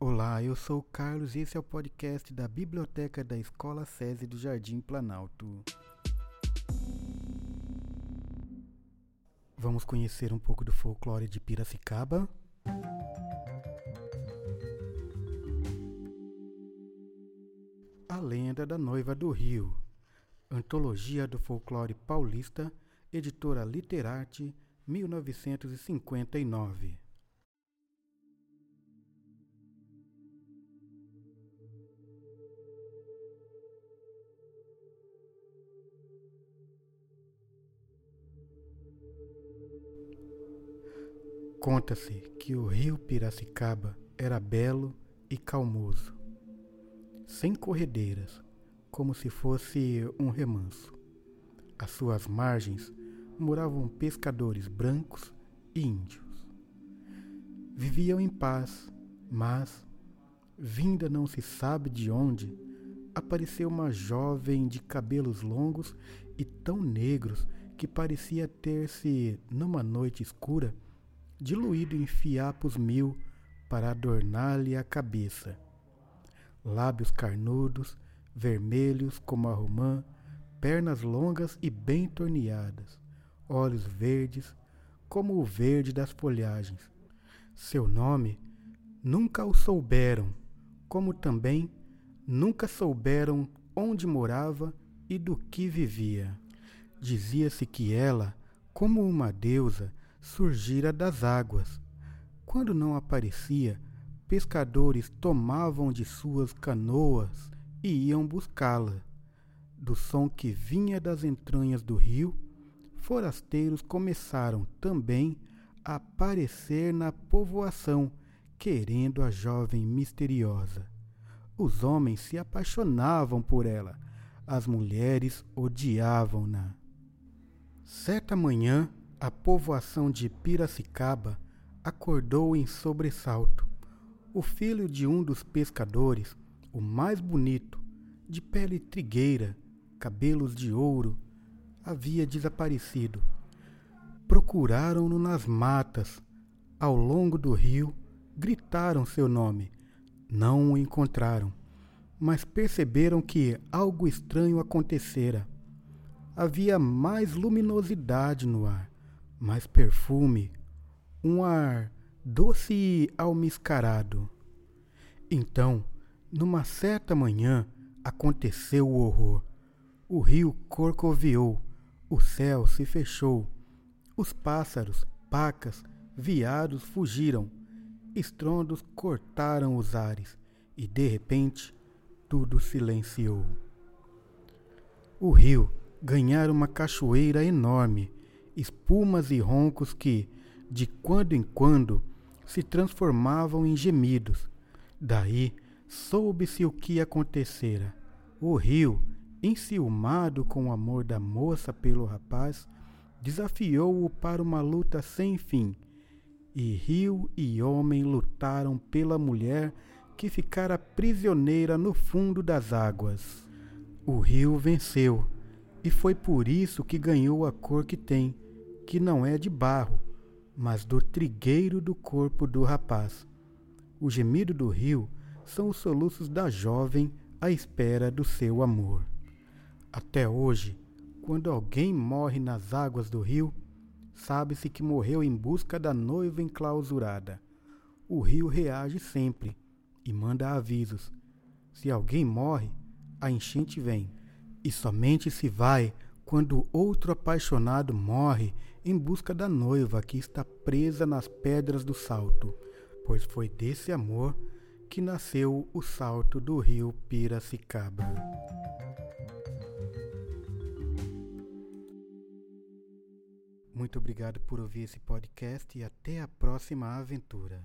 Olá, eu sou o Carlos e esse é o podcast da Biblioteca da Escola SESI do Jardim Planalto. Vamos conhecer um pouco do folclore de Piracicaba. A Lenda da Noiva do Rio, Antologia do Folclore Paulista, editora Literarte, 1959. Conta-se que o rio Piracicaba era belo e calmoso, sem corredeiras, como se fosse um remanso. Às suas margens moravam pescadores brancos e índios. Viviam em paz, mas, vinda não se sabe de onde, apareceu uma jovem de cabelos longos e tão negros que parecia ter-se, numa noite escura, diluído em fiapos mil para adornar-lhe a cabeça. Lábios carnudos, vermelhos como a romã, pernas longas e bem torneadas, olhos verdes como o verde das folhagens. Seu nome nunca o souberam, como também nunca souberam onde morava e do que vivia. Dizia-se que ela, como uma deusa, surgira das águas. Quando não aparecia, pescadores tomavam de suas canoas e iam buscá-la. Do som que vinha das entranhas do rio, forasteiros começaram também a aparecer na povoação, querendo a jovem misteriosa. Os homens se apaixonavam por ela, as mulheres odiavam-na. Certa manhã, a povoação de Piracicaba acordou em sobressalto. O filho de um dos pescadores, o mais bonito, de pele trigueira, cabelos de ouro, havia desaparecido. Procuraram-no nas matas, ao longo do rio, gritaram seu nome. Não o encontraram, mas perceberam que algo estranho acontecera. Havia mais luminosidade no ar mais perfume, um ar doce e almiscarado. Então, numa certa manhã, aconteceu o horror. O rio corcoviou, o céu se fechou, os pássaros, pacas, viados fugiram, estrondos cortaram os ares e de repente tudo silenciou. O rio ganhara uma cachoeira enorme espumas e roncos que, de quando em quando, se transformavam em gemidos. Daí soube-se o que acontecera. O rio, enciumado com o amor da moça pelo rapaz, desafiou-o para uma luta sem fim. E rio e homem lutaram pela mulher que ficara prisioneira no fundo das águas. O rio venceu, e foi por isso que ganhou a cor que tem que não é de barro, mas do trigueiro do corpo do rapaz. O gemido do rio são os soluços da jovem à espera do seu amor. Até hoje, quando alguém morre nas águas do rio, sabe-se que morreu em busca da noiva enclausurada. O rio reage sempre e manda avisos. Se alguém morre, a enchente vem, e somente se vai quando outro apaixonado morre em busca da noiva que está presa nas pedras do salto, pois foi desse amor que nasceu o salto do rio Piracicaba. Muito obrigado por ouvir esse podcast e até a próxima aventura.